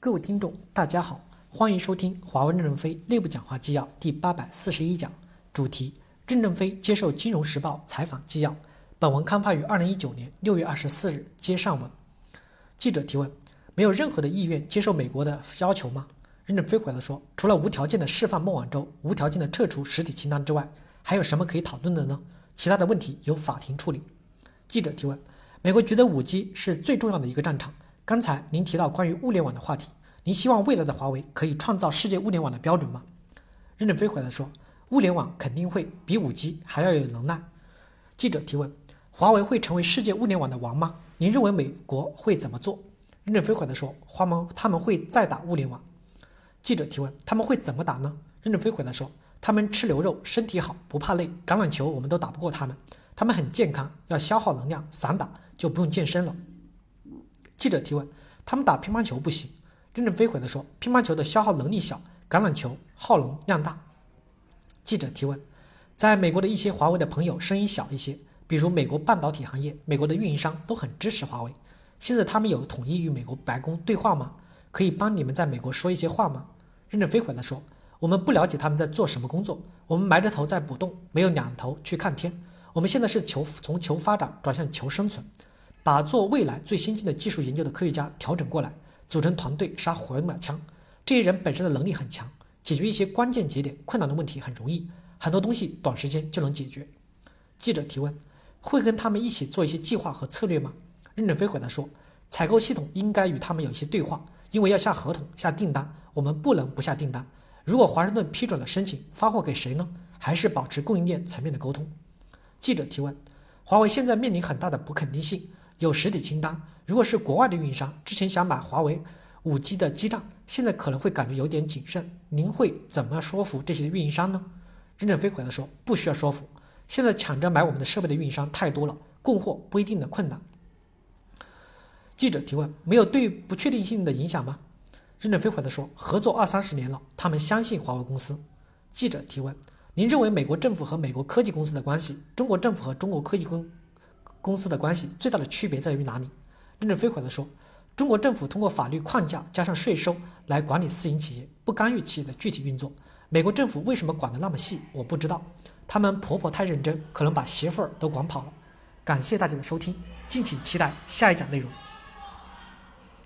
各位听众，大家好，欢迎收听华为任正非内部讲话纪要第八百四十一讲，主题：任正非接受《金融时报》采访纪要。本文刊发于二零一九年六月二十四日。接上文，记者提问：没有任何的意愿接受美国的要求吗？任正非回答说：除了无条件的释放孟晚舟、无条件的撤除实体清单之外，还有什么可以讨论的呢？其他的问题由法庭处理。记者提问：美国觉得五 G 是最重要的一个战场。刚才您提到关于物联网的话题，您希望未来的华为可以创造世界物联网的标准吗？任正非回答说，物联网肯定会比五 G 还要有能耐。记者提问，华为会成为世界物联网的王吗？您认为美国会怎么做？任正非回答说，华盟他们会再打物联网。记者提问，他们会怎么打呢？任正非回答说，他们吃牛肉，身体好，不怕累，橄榄球我们都打不过他们，他们很健康，要消耗能量，散打就不用健身了。记者提问：“他们打乒乓球不行？”任正非回答说：“乒乓球的消耗能力小，橄榄球耗能量大。”记者提问：“在美国的一些华为的朋友声音小一些，比如美国半导体行业，美国的运营商都很支持华为。现在他们有统一与美国白宫对话吗？可以帮你们在美国说一些话吗？”任正非回答说：“我们不了解他们在做什么工作，我们埋着头在补洞，没有两头去看天。我们现在是求从求发展转向求生存。”把做未来最先进的技术研究的科学家调整过来，组成团队杀回马枪。这些人本身的能力很强，解决一些关键节点困难的问题很容易，很多东西短时间就能解决。记者提问：会跟他们一起做一些计划和策略吗？任正非回答说：采购系统应该与他们有一些对话，因为要下合同、下订单，我们不能不下订单。如果华盛顿批准了申请，发货给谁呢？还是保持供应链层面的沟通。记者提问：华为现在面临很大的不肯定性。有实体清单，如果是国外的运营商，之前想买华为五 G 的基站，现在可能会感觉有点谨慎。您会怎么说服这些运营商呢？任正非回答说：“不需要说服，现在抢着买我们的设备的运营商太多了，供货不一定的困难。”记者提问：“没有对不确定性的影响吗？”任正非回答说：“合作二三十年了，他们相信华为公司。”记者提问：“您认为美国政府和美国科技公司的关系，中国政府和中国科技公？”公司的关系最大的区别在于哪里？任正非回答说：“中国政府通过法律框架加上税收来管理私营企业，不干预企业的具体运作。美国政府为什么管得那么细？我不知道。他们婆婆太认真，可能把媳妇儿都管跑了。”感谢大家的收听，敬请期待下一讲内容。